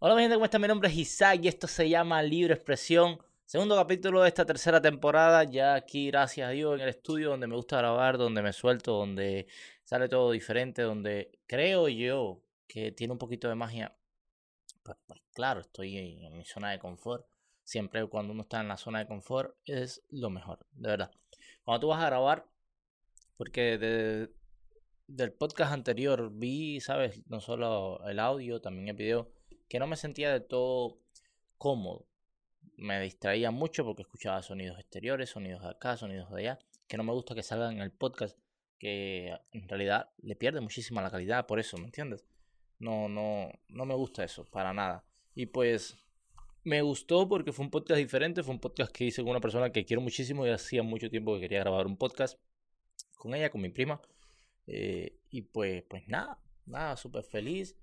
Hola mi gente, ¿cómo están? Mi nombre es Isaac y esto se llama Libre Expresión. Segundo capítulo de esta tercera temporada, ya aquí, gracias a Dios, en el estudio donde me gusta grabar, donde me suelto, donde sale todo diferente, donde creo yo que tiene un poquito de magia. Pues, pues claro, estoy en mi zona de confort. Siempre cuando uno está en la zona de confort es lo mejor, de verdad. Cuando tú vas a grabar, porque de, del podcast anterior vi, sabes, no solo el audio, también el video que no me sentía de todo cómodo. Me distraía mucho porque escuchaba sonidos exteriores, sonidos de acá, sonidos de allá, que no me gusta que salgan en el podcast, que en realidad le pierde muchísima la calidad por eso, ¿me entiendes? No, no, no me gusta eso, para nada. Y pues me gustó porque fue un podcast diferente, fue un podcast que hice con una persona que quiero muchísimo y hacía mucho tiempo que quería grabar un podcast con ella, con mi prima. Eh, y pues, pues nada, nada, súper feliz.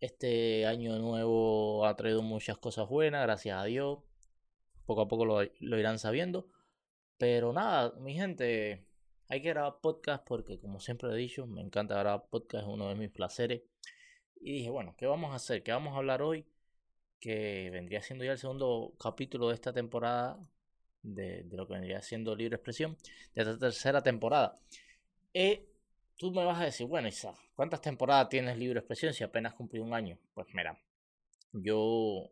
Este año nuevo ha traído muchas cosas buenas, gracias a Dios. Poco a poco lo, irán sabiendo. Pero nada, mi gente, hay que grabar podcast porque, como siempre he dicho, me encanta grabar podcast, es uno de mis placeres. Y dije, bueno, ¿qué vamos a hacer? ¿Qué vamos a hablar hoy? Que vendría siendo ya el segundo capítulo de esta temporada, de, lo que vendría siendo Libre Expresión, de esta tercera temporada. Eh, tú me vas a decir, bueno, Isa, ¿cuántas temporadas tienes libre expresión si apenas cumplí un año? Pues mira, yo,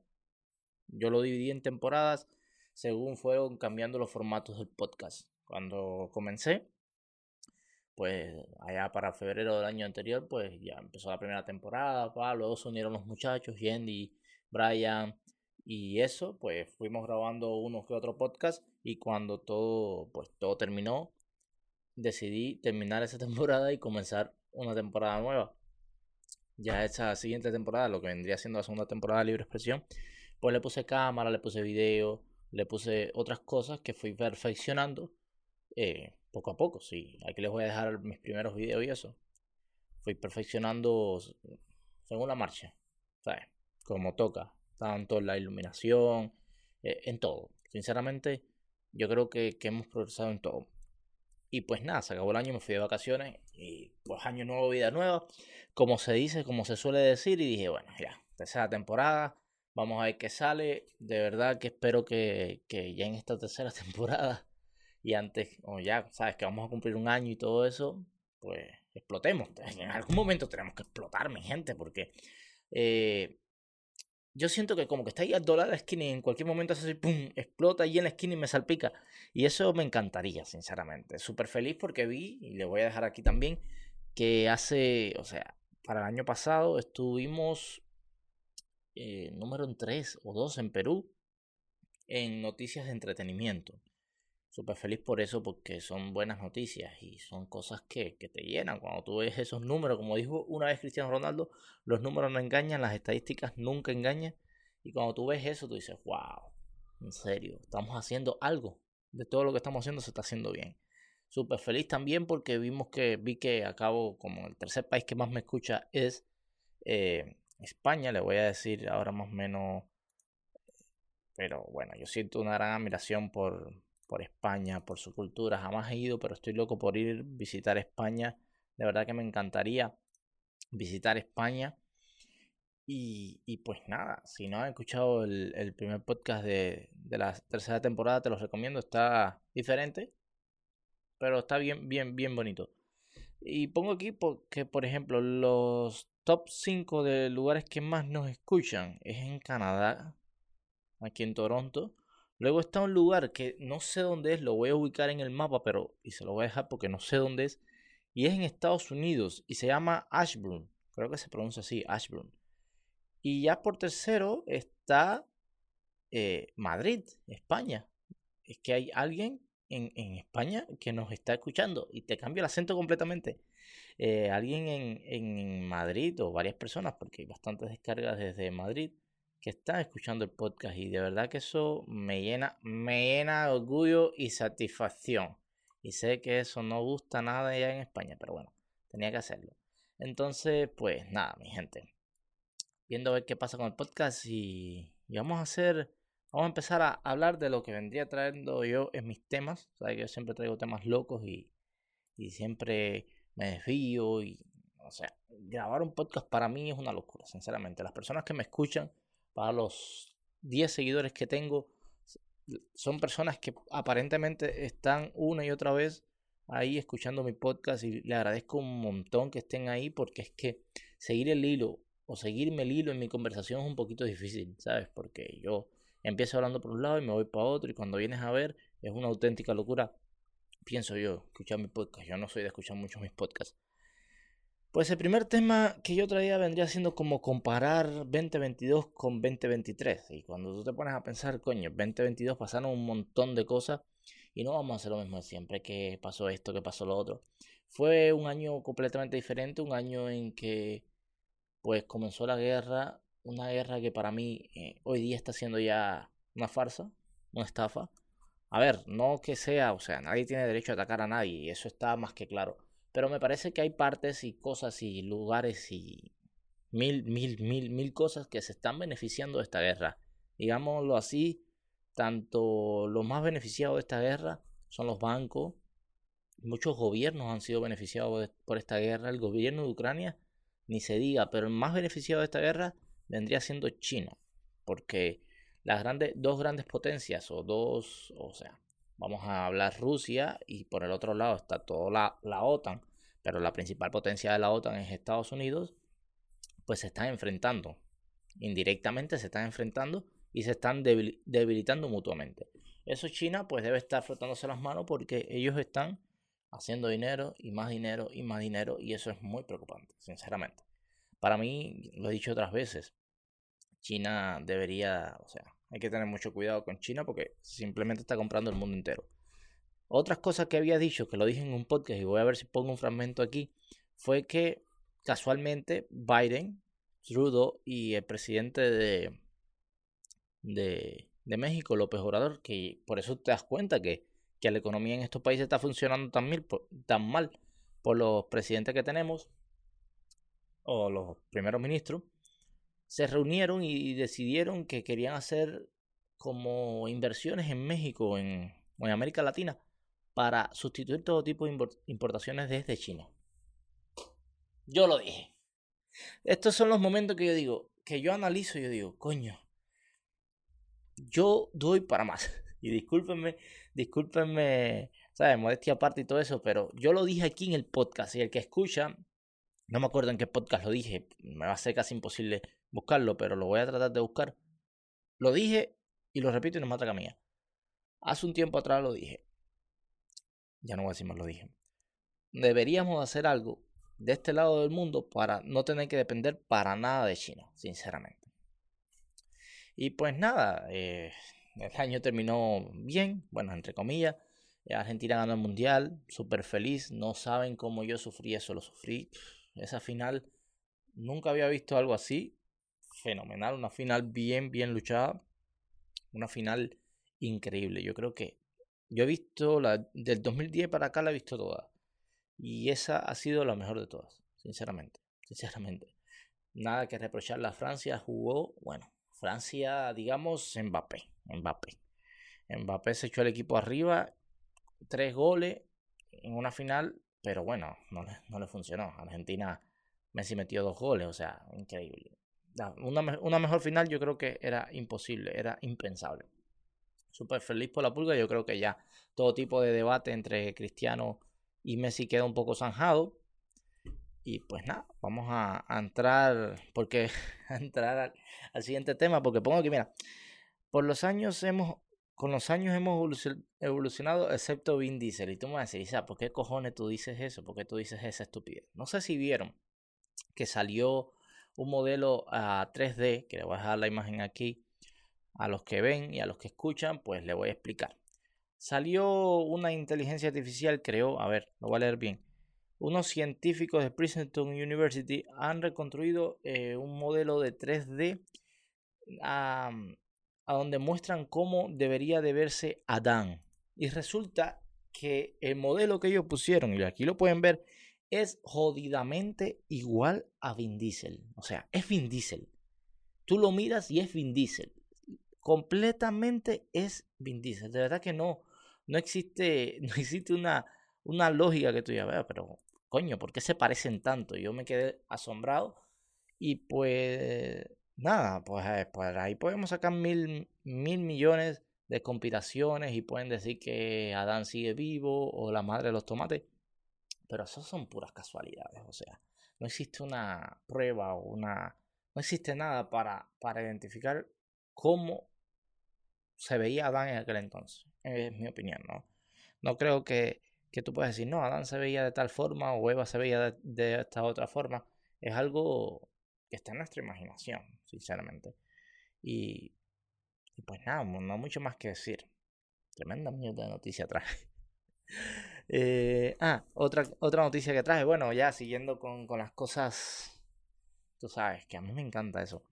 yo lo dividí en temporadas según fueron cambiando los formatos del podcast. Cuando comencé, pues allá para febrero del año anterior, pues ya empezó la primera temporada, luego se unieron los muchachos, Yendi, Brian y eso, pues fuimos grabando unos que otro podcast y cuando todo, pues todo terminó, decidí terminar esa temporada y comenzar una temporada nueva. Ya esa siguiente temporada, lo que vendría siendo la segunda temporada de Libre Expresión, pues le puse cámara, le puse video, le puse otras cosas que fui perfeccionando eh, poco a poco. Sí, aquí les voy a dejar mis primeros videos y eso. Fui perfeccionando según la marcha, ¿sabes? Como toca, tanto la iluminación, eh, en todo. Sinceramente, yo creo que hemos progresado en todo. Y pues nada, se acabó el año, me fui de vacaciones y pues año nuevo, vida nueva, como se dice, como se suele decir, y dije, bueno, ya, tercera temporada, vamos a ver qué sale. De verdad que espero que, que ya en esta tercera temporada y antes, o ya, sabes, que vamos a cumplir un año y todo eso, pues explotemos. En algún momento tenemos que explotar, mi gente, porque eh, yo siento que como que está ahí dólar la esquina y en cualquier momento hace así, pum, explota ahí en la esquina y me salpica. Y eso me encantaría, sinceramente. Súper feliz porque vi, y le voy a dejar aquí también, que hace, o sea, para el año pasado estuvimos eh, número 3 o 2 en Perú en noticias de entretenimiento súper feliz por eso porque son buenas noticias y son cosas que, que, te llenan. Cuando tú ves esos números, como dijo una vez Cristiano Ronaldo, los números no engañan, las estadísticas nunca engañan. Y cuando tú ves eso, tú dices, wow, en serio, estamos haciendo algo. De todo lo que estamos haciendo se está haciendo bien. Súper feliz también porque vimos que vi que acabo como el tercer país que más me escucha es eh, España. Le voy a decir ahora más o menos. Pero bueno, yo siento una gran admiración por, por España, por su cultura. Jamás he ido, pero estoy loco por ir visitar España. De verdad que me encantaría visitar España. Y, y pues nada, si no has escuchado el, primer podcast de, de, la tercera temporada, te lo recomiendo. Está diferente, pero está bien, bien, bien bonito. Y pongo aquí porque, por ejemplo, los top 5 de lugares que más nos escuchan es en Canadá, aquí en Toronto. Luego está un lugar que no sé dónde es, lo voy a ubicar en el mapa, pero y se lo voy a dejar porque no sé dónde es. Y es en Estados Unidos y se llama Ashburn. Creo que se pronuncia así, Ashburn. Y ya por tercero está eh, Madrid, España. Es que hay alguien en, en, España que nos está escuchando y te cambia el acento completamente. Eh, alguien en, en Madrid o varias personas, porque hay bastantes descargas desde Madrid que están escuchando el podcast y de verdad que eso me llena, me llena de orgullo y satisfacción. Y sé que eso no gusta nada allá en España, pero bueno, tenía que hacerlo. Entonces, pues nada, mi gente. Viendo a ver qué pasa con el podcast y, vamos a hacer, vamos a empezar a hablar de lo que vendría trayendo yo en mis temas. Sea, que yo siempre traigo temas locos y, y siempre me desvío y O sea, grabar un podcast para mí es una locura, sinceramente. Las personas que me escuchan, para los 10 seguidores que tengo, son personas que aparentemente están una y otra vez ahí escuchando mi podcast y le agradezco un montón que estén ahí porque es que seguir el hilo o seguirme el hilo en mi conversación es un poquito difícil, ¿sabes? Porque yo empiezo hablando por un lado y me voy para otro y cuando vienes a ver es una auténtica locura. Pienso yo, escuchar mi podcast, yo no soy de escuchar mucho mis podcasts. Pues el primer tema que yo traía vendría siendo como comparar 2022 con 2023. Y cuando tú te pones a pensar, coño, 2022 pasaron un montón de cosas y no vamos a hacer lo mismo de siempre, que pasó esto, que pasó lo otro. Fue un año completamente diferente, un año en que pues comenzó la guerra, una guerra que para mí eh, hoy día está siendo ya una farsa, una estafa. A ver, no que sea, o sea, nadie tiene derecho a atacar a nadie, y eso está más que claro. Pero me parece que hay partes y cosas y lugares y mil, mil, mil, mil cosas que se están beneficiando de esta guerra. Digámoslo así, tanto los más beneficiados de esta guerra son los bancos. Muchos gobiernos han sido beneficiados por esta guerra. El gobierno de Ucrania, ni se diga, pero el más beneficiado de esta guerra vendría siendo China. Porque las grandes, dos grandes potencias, o dos, o sea, vamos a hablar Rusia y por el otro lado está toda la, OTAN, pero la principal potencia de la OTAN es Estados Unidos, pues se están enfrentando. Indirectamente se están enfrentando y se están debilitando mutuamente. Eso China pues debe estar frotándose las manos porque ellos están haciendo dinero y más dinero y más dinero y eso es muy preocupante, sinceramente. Para mí, lo he dicho otras veces, China debería, o sea, hay que tener mucho cuidado con China porque simplemente está comprando el mundo entero. Otras cosas que había dicho, que lo dije en un podcast y voy a ver si pongo un fragmento aquí, fue que casualmente Biden, Trudeau y el presidente de, de, México, López Obrador, que por eso te das cuenta que, que la economía en estos países está funcionando tan, mil, tan mal por los presidentes que tenemos o los primeros ministros, se reunieron y decidieron que querían hacer como inversiones en México en, en América Latina para sustituir todo tipo de importaciones desde China. Yo lo dije. Estos son los momentos que yo digo, que yo analizo y yo digo, coño, yo doy para más. Y discúlpenme, discúlpenme, ¿sabes? Modestia aparte y todo eso, pero yo lo dije aquí en el podcast y el que escucha, no me acuerdo en qué podcast lo dije, me va a ser casi imposible buscarlo, pero lo voy a tratar de buscar. Lo dije y lo repito y no mata mía. Hace un tiempo atrás lo dije. Ya no voy a decir más, lo dije. Deberíamos hacer algo de este lado del mundo para no tener que depender para nada de China, sinceramente. Y pues nada, eh, el año terminó bien, bueno, entre comillas. Argentina ganó el mundial, súper feliz. No saben cómo yo sufrí eso, lo sufrí. Esa final, nunca había visto algo así fenomenal, una final bien, bien luchada, una final increíble. Yo creo que yo he visto la del 2010 para acá la he visto toda y esa ha sido la mejor de todas, sinceramente, sinceramente. Nada que reprochar, la Francia jugó, bueno, Francia, digamos, Mbappé, Mbappé. Mbappé se echó el equipo arriba, tres goles en una final, pero bueno, no le, no le funcionó. Argentina Messi metió dos goles, o sea, increíble una, una mejor final yo creo que era imposible, era impensable. Súper feliz por la pulga, yo creo que ya todo tipo de debate entre Cristiano y Messi queda un poco zanjado. Y pues nada, vamos a, entrar, porque entrar al, siguiente tema, porque pongo que, mira, por los años hemos, con los años hemos evolucionado, excepto Vin Diesel. Y tú me vas a ¿por qué cojones tú dices eso? ¿Por qué tú dices esa estupidez? No sé si vieron que salió un modelo a 3D, que le voy a dejar la imagen aquí, a los que ven y a los que escuchan, pues le voy a explicar. Salió una inteligencia artificial, creó, a ver, lo voy a leer bien. Unos científicos de Princeton University han reconstruido eh, un modelo de 3D a, a donde muestran cómo debería de verse Adán. Y resulta que el modelo que ellos pusieron, y aquí lo pueden ver, es jodidamente igual a Vin Diesel. O sea, es Vin Diesel. Tú lo miras y es Vin Diesel. Completamente es Vin Diesel. De verdad que no, no existe, no existe una, una lógica que tú ya veas, pero coño, ¿por qué se parecen tanto? Yo me quedé asombrado y pues nada, pues, eh, pues ahí podemos sacar mil, mil millones de conspiraciones y pueden decir que Adán sigue vivo o la madre de los tomates, pero eso son puras casualidades, o sea, no existe una prueba o una... No existe nada para, para identificar cómo se veía Adán en aquel entonces. Es mi opinión, ¿no? No creo que, que tú puedas decir, no, Adán se veía de tal forma o Eva se veía de, esta otra forma. Es algo que está en nuestra imaginación, sinceramente. Y, pues nada, no mucho más que decir. Tremenda mierda de noticia traje. eh, ah, otra, otra noticia que traje. Bueno, ya siguiendo con, con las cosas. Tú sabes que a mí me encanta eso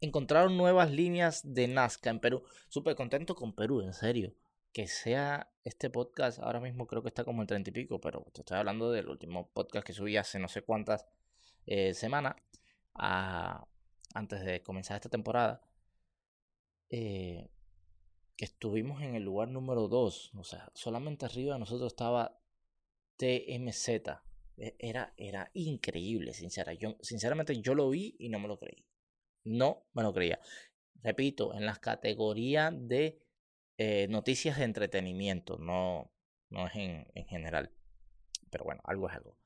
encontraron nuevas líneas de Nazca en Perú. Súper contento con Perú, en serio. Que sea este podcast, ahora mismo creo que está como en treinta y pico, pero te estoy hablando del último podcast que subí hace no sé cuántas eh, semanas, antes de comenzar esta temporada. Eh, que estuvimos en el lugar número 2, o sea, solamente arriba de nosotros estaba TMZ. E, era, era increíble, sincera. Yo, sinceramente yo lo vi y no me lo creí. No me lo creía. Repito, en las categorías de eh, noticias de entretenimiento, no, no es en, en, general. Pero bueno, algo es algo.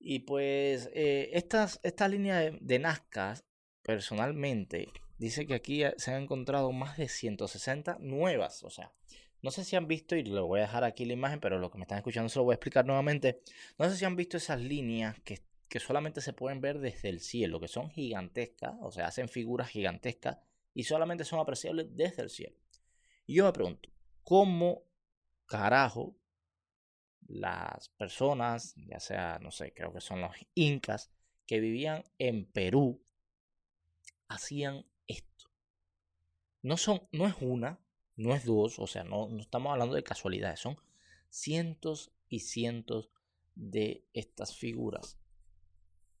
Y pues eh, estas, esta línea de, de Nazca, personalmente, dice que aquí se han encontrado más de 160 nuevas. O sea, no sé si han visto, y lo voy a dejar aquí la imagen, pero lo que me están escuchando se lo voy a explicar nuevamente. No sé si han visto esas líneas que que solamente se pueden ver desde el cielo, que son gigantescas, o sea, hacen figuras gigantescas y solamente son apreciables desde el cielo. Y yo me pregunto, ¿cómo carajo las personas, ya sea, no sé, creo que son los incas, que vivían en Perú, hacían esto? No son, no es una, no es dos, o sea, no, no estamos hablando de casualidades, son cientos y cientos de estas figuras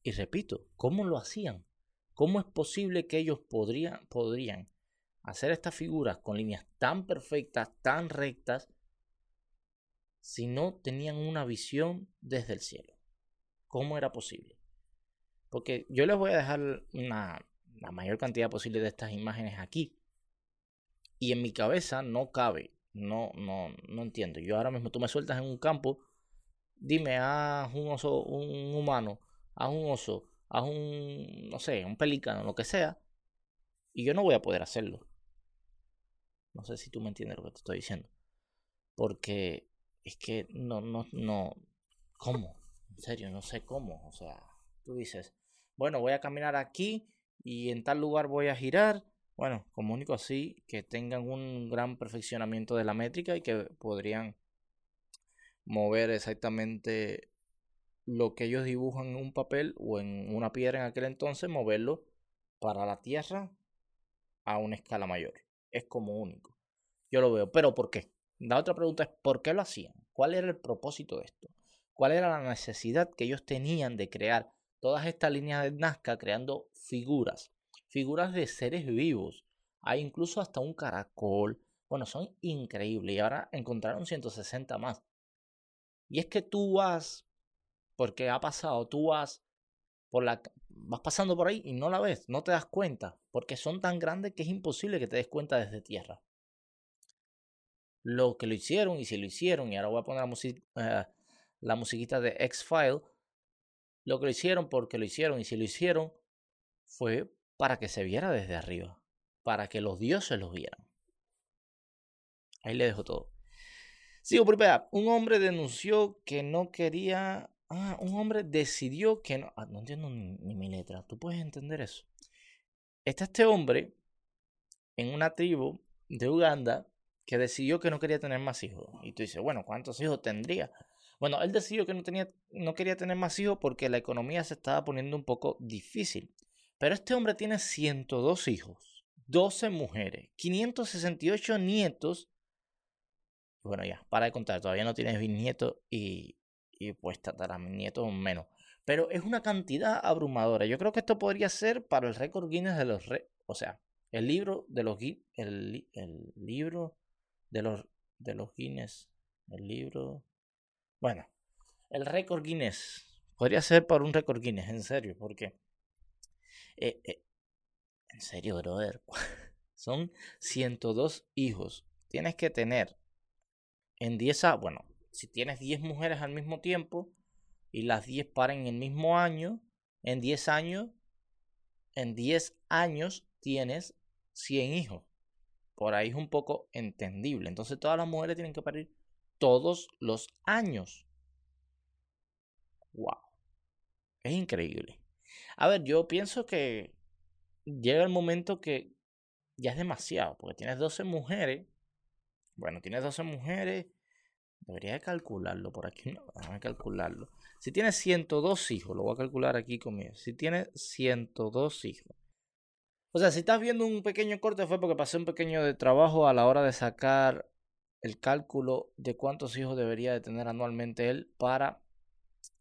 y repito, ¿cómo lo hacían? ¿Cómo es posible que ellos podrían, podrían hacer estas figuras con líneas tan perfectas, tan rectas, si no tenían una visión desde el cielo? ¿Cómo era posible? Porque yo les voy a dejar una, la mayor cantidad posible de estas imágenes aquí. Y en mi cabeza no cabe. No, no, no entiendo. Yo ahora mismo tú me sueltas en un campo. Dime, a un oso, un humano a un oso, a un, no sé, un pelícano, lo que sea, y yo no voy a poder hacerlo. No sé si tú me entiendes lo que te estoy diciendo. Porque es que no, no, no, ¿cómo? En serio, no sé cómo. O sea, tú dices, bueno, voy a caminar aquí y en tal lugar voy a girar. Bueno, como único así que tengan un gran perfeccionamiento de la métrica y que podrían mover exactamente lo que ellos dibujan en un papel o en una piedra en aquel entonces, moverlo para la Tierra a una escala mayor. Es como único. Yo lo veo. Pero ¿por qué? La otra pregunta es ¿por qué lo hacían? ¿Cuál era el propósito de esto? ¿Cuál era la necesidad que ellos tenían de crear todas estas líneas de Nazca creando figuras? Figuras de seres vivos. Hay incluso hasta un caracol. Bueno, son increíbles. Y ahora encontraron 160 más. Y es que tú vas porque ha pasado, tú vas por la vas pasando por ahí y no la ves, no te das cuenta, porque son tan grandes que es imposible que te des cuenta desde tierra. Lo que lo hicieron y si lo hicieron, y ahora voy a poner la, eh, musiquita de X-File, lo que lo hicieron porque lo hicieron y si lo hicieron fue para que se viera desde arriba, para que los dioses los vieran. Ahí le dejo todo. Sigo por Un hombre denunció que no quería Ah, un hombre decidió que no. Ah, no entiendo ni, mi letra. ¿Tú puedes entender eso? Está este hombre en una tribu de Uganda que decidió que no quería tener más hijos. Y tú dices, bueno, ¿cuántos hijos tendría? Bueno, él decidió que no, tenía, no quería tener más hijos porque la economía se estaba poniendo un poco difícil. Pero este hombre tiene 102 hijos, 12 mujeres, 568 nietos. Bueno, ya, para de contar, todavía no tienes bisnietos y y pues nietos menos. Pero es una cantidad abrumadora. Yo creo que esto podría ser para el récord Guinness de los... Re o sea, el libro de los... El, el libro de los, de los Guinness. El libro... Bueno, el récord Guinness. Podría ser por un récord Guinness, en serio, porque... Eh, eh, en serio, brother. Son 102 hijos. Tienes que tener en 10 a... Bueno, si tienes 10 mujeres al mismo tiempo y las 10 paran en el mismo año, en 10 años, en 10 años tienes 100 hijos. Por ahí es un poco entendible. Entonces todas las mujeres tienen que parir todos los años. Wow. Es increíble. A ver, yo pienso que llega el momento que ya es demasiado, porque tienes 12 mujeres. Bueno, tienes 12 mujeres. Debería calcularlo por aquí. No, déjame calcularlo. Si tienes 102 hijos, lo voy a calcular aquí conmigo. Si tienes 102 hijos. O sea, si estás viendo un pequeño corte fue porque pasé un pequeño de trabajo a la hora de sacar el cálculo de cuántos hijos debería de tener anualmente él para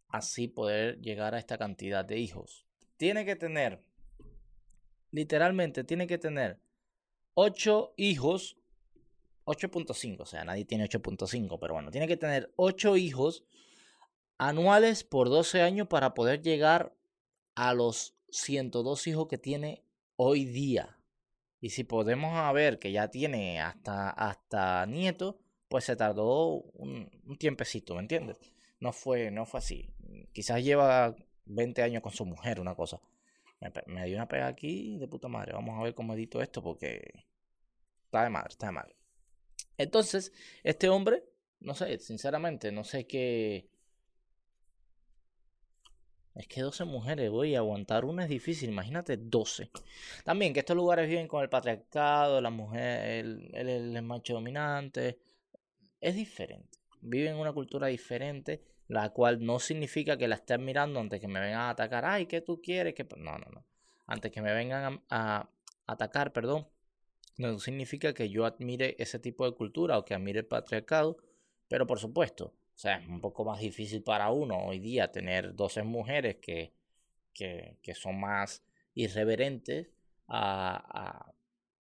así poder llegar a esta cantidad de hijos. Tiene que tener, literalmente, tiene que tener 8 hijos, 8.5, o sea, nadie tiene 8.5, pero bueno, tiene que tener 8 hijos anuales por 12 años para poder llegar a los 102 hijos que tiene hoy día. Y si podemos ver que ya tiene hasta, hasta nieto, pues se tardó un, tiempecito, ¿me entiendes? No fue, no fue así. Quizás lleva 20 años con su mujer, una cosa. Me, me dio una pega aquí de puta madre. Vamos a ver cómo edito esto porque está de madre, está de madre. Entonces, este hombre, no sé, sinceramente, no sé qué, es que 12 mujeres, a aguantar una es difícil, imagínate 12. También que estos lugares viven con el patriarcado, la mujer, el, el, macho dominante. Es diferente. Viven en una cultura diferente, la cual no significa que la estén mirando antes que me vengan a atacar. Ay, ¿qué tú quieres? que No, no, no. Antes que me vengan a atacar, perdón. No significa que yo admire ese tipo de cultura o que admire el patriarcado. Pero por supuesto, o sea, es un poco más difícil para uno hoy día tener 12 mujeres que, que, que son más irreverentes a,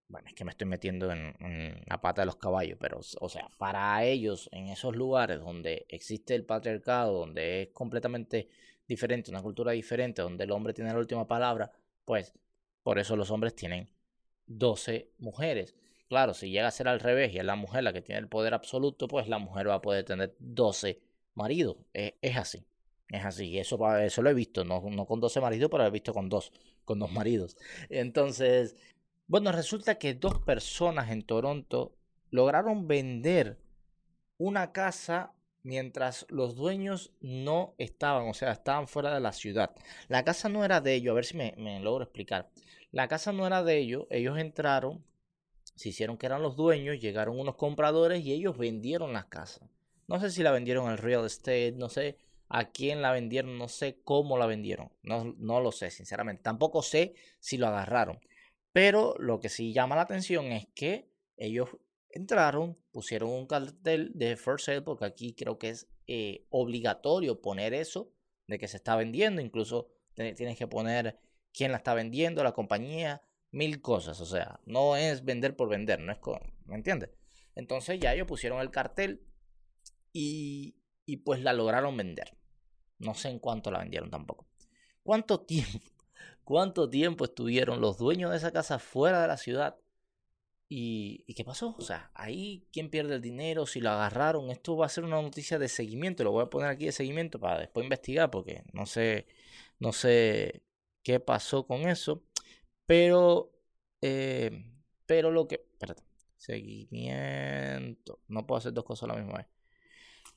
Bueno, es que me estoy metiendo en, la pata de los caballos, pero, o sea, para ellos, en esos lugares donde existe el patriarcado, donde es completamente diferente, una cultura diferente, donde el hombre tiene la última palabra, pues por eso los hombres tienen 12 mujeres. Claro, si llega a ser al revés y es la mujer la que tiene el poder absoluto, pues la mujer va a poder tener 12 maridos. Es, así. Es así. Eso, eso lo he visto. No, no con 12 maridos, pero lo he visto con dos, con dos maridos. Entonces, bueno, resulta que dos personas en Toronto lograron vender una casa mientras los dueños no estaban, o sea, estaban fuera de la ciudad. La casa no era de ellos, a ver si me logro explicar. La casa no era de ellos, ellos entraron, se hicieron que eran los dueños, llegaron unos compradores y ellos vendieron las casas. No sé si la vendieron al real estate, no sé a quién la vendieron, no sé cómo la vendieron, no, no lo sé, sinceramente. Tampoco sé si lo agarraron. Pero lo que sí llama la atención es que ellos entraron, pusieron un cartel de for sale, porque aquí creo que es eh, obligatorio poner eso de que se está vendiendo. Incluso tienes que poner quién la está vendiendo, la compañía, mil cosas. O sea, no es vender por vender, no es con, ¿me entiendes? Entonces ya ellos pusieron el cartel y, y pues la lograron vender. No sé en cuánto la vendieron tampoco. ¿Cuánto tiempo? ¿Cuánto tiempo estuvieron los dueños de esa casa fuera de la ciudad? ¿Y, ¿Y, qué pasó? O sea, ahí quién pierde el dinero, si lo agarraron. Esto va a ser una noticia de seguimiento. Lo voy a poner aquí de seguimiento para después investigar porque no sé, no sé qué pasó con eso. Pero, eh, pero lo que, espérate, seguimiento, no puedo hacer dos cosas a la misma vez.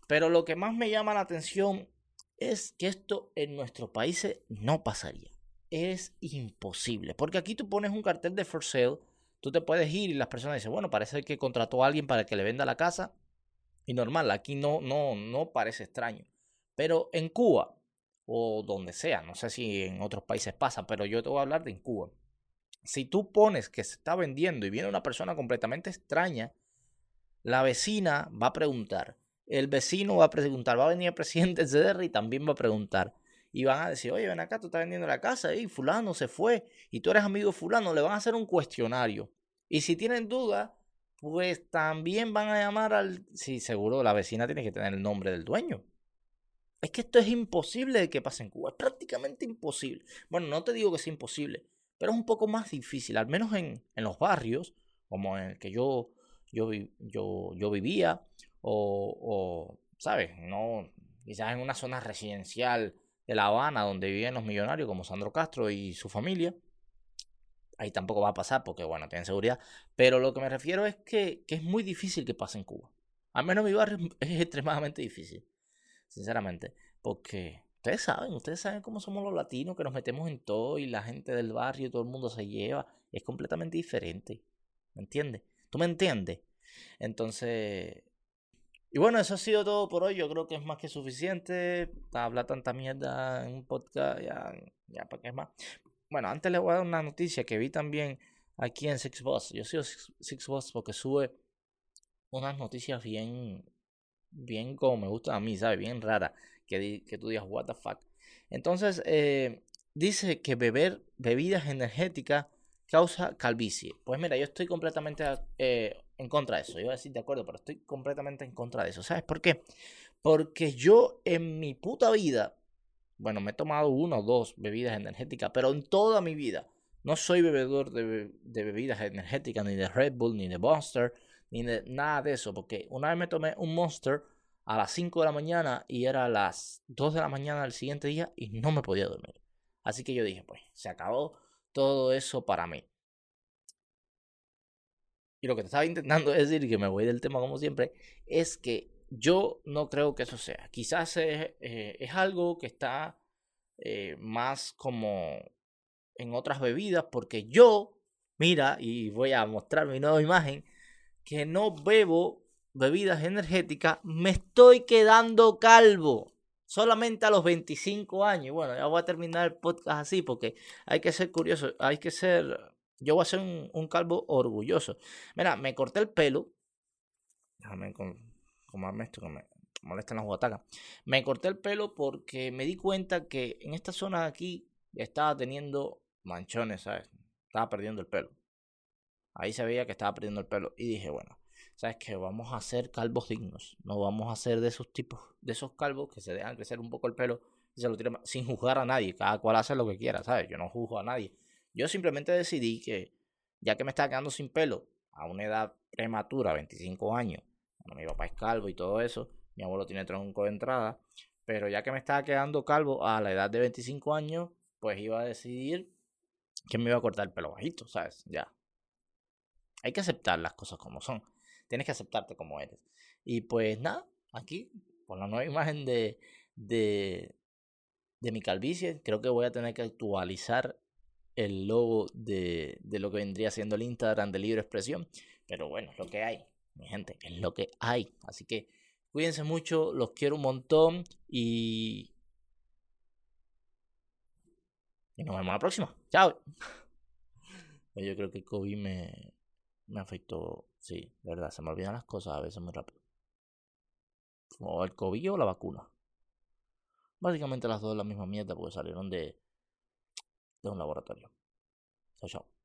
Pero lo que más me llama la atención es que esto en nuestros países no pasaría. Es imposible. Porque aquí tú pones un cartel de for sale, tú te puedes ir y las personas dicen, bueno, parece que contrató a alguien para que le venda la casa. Y normal, aquí no, no, no parece extraño. Pero en Cuba, o donde sea, no sé si en otros países pasa, pero yo te voy a hablar de en Cuba si tú pones que se está vendiendo y viene una persona completamente extraña, la vecina va a preguntar, el vecino va a preguntar, va a venir el presidente del CDR y también va a preguntar. Y van a decir, oye, ven acá, tú estás vendiendo la casa, y fulano se fue, y tú eres amigo de fulano, le van a hacer un cuestionario. Y si tienen duda, pues también van a llamar al... Sí, seguro, la vecina tiene que tener el nombre del dueño. es que esto es imposible de que pase en Cuba. Es prácticamente imposible. Bueno, no te digo que sea imposible, pero es un poco más difícil, al menos en, en los barrios, como en el que yo, yo, yo, yo vivía, o, ¿sabes? No, quizás en una zona residencial de La Habana, donde viven los millonarios, como Sandro Castro y su familia. Ahí tampoco va a pasar porque, bueno, tienen seguridad. Pero lo que me refiero es que, que es muy difícil que pase en Cuba. Al menos en mi barrio es extremadamente difícil sinceramente. Porque ustedes saben, ustedes saben cómo somos los latinos, que nos metemos en todo y la gente del barrio, todo el mundo se lleva. Es completamente diferente. ¿Me entiendes? ¿Tú me entiendes? Entonces... Y bueno, eso ha sido todo por hoy. Yo creo que es más que suficiente. Hablar tanta mierda en un podcast, ya, ya para qué es más. Bueno, antes les voy a dar una noticia que vi también aquí en Six Boss. Yo sigo Six Boss porque sube unas noticias bien bien como me gusta a mí, ¿sabes? Bien rara, que, tú digas, what the fuck. Entonces, eh, dice que beber bebidas energéticas causa calvicie. Pues mira, yo estoy completamente eh, en contra de eso. Yo voy a decir de acuerdo, pero estoy completamente en contra de eso. ¿Sabes por qué? Porque yo en mi puta vida, bueno, me he tomado una o dos bebidas energéticas, pero en toda mi vida no soy bebedor de, de bebidas energéticas, ni de Red Bull, ni de Monster, ni de nada de eso, porque una vez me tomé un Monster a las 5 de la mañana y era a las 2 de la mañana del siguiente día y no me podía dormir. Así que yo dije, pues, se acabó todo eso para mí. Y lo que te estaba intentando decir, y que me voy del tema como siempre, es que yo no creo que eso sea. Quizás es, eh, es algo que está eh, más como en otras bebidas, porque yo, mira, y voy a mostrar mi nueva imagen, que no bebo bebidas energéticas, me estoy quedando calvo. Solamente a los 25 años. bueno, ya voy a terminar el podcast así porque hay que ser curioso. Hay que ser. Yo voy a ser un, calvo orgulloso. Mira, me corté el pelo. Déjame comerme esto que me molestan las guatacas. Me corté el pelo porque me di cuenta que en esta zona de aquí estaba teniendo manchones, ¿sabes? Estaba perdiendo el pelo. Ahí se veía que estaba perdiendo el pelo. Y dije, bueno, ¿sabes qué? Vamos a hacer calvos dignos. No vamos a hacer de esos tipos, de esos calvos que se dejan crecer un poco el pelo y se lo tiran sin juzgar a nadie. Cada cual hace lo que quiera, ¿sabes? Yo no juzgo a nadie. Yo simplemente decidí que, ya que me estaba quedando sin pelo a una edad prematura, 25 años, bueno, mi papá es calvo y todo eso, mi abuelo tiene tronco de entrada, pero ya que me estaba quedando calvo a la edad de 25 años, pues iba a decidir que me iba a cortar el pelo bajito, ¿sabes? Ya, hay que aceptar las cosas como son. Tienes que aceptarte como eres. Y pues nada, aquí, con la nueva imagen de, de, de mi calvicie, creo que voy a tener que actualizar el logo de, de lo que vendría siendo el Instagram de Libre Expresión. Pero bueno, es lo que hay, mi gente, es lo que hay. Así que cuídense mucho, los quiero un montón y... Y nos vemos la próxima. Chao. Yo creo que COVID me, me afectó, sí, de verdad, se me olvidan las cosas a veces muy rápido. O el COVID o la vacuna. Básicamente las dos la misma mierda porque salieron de, de un laboratorio. Chao, chao.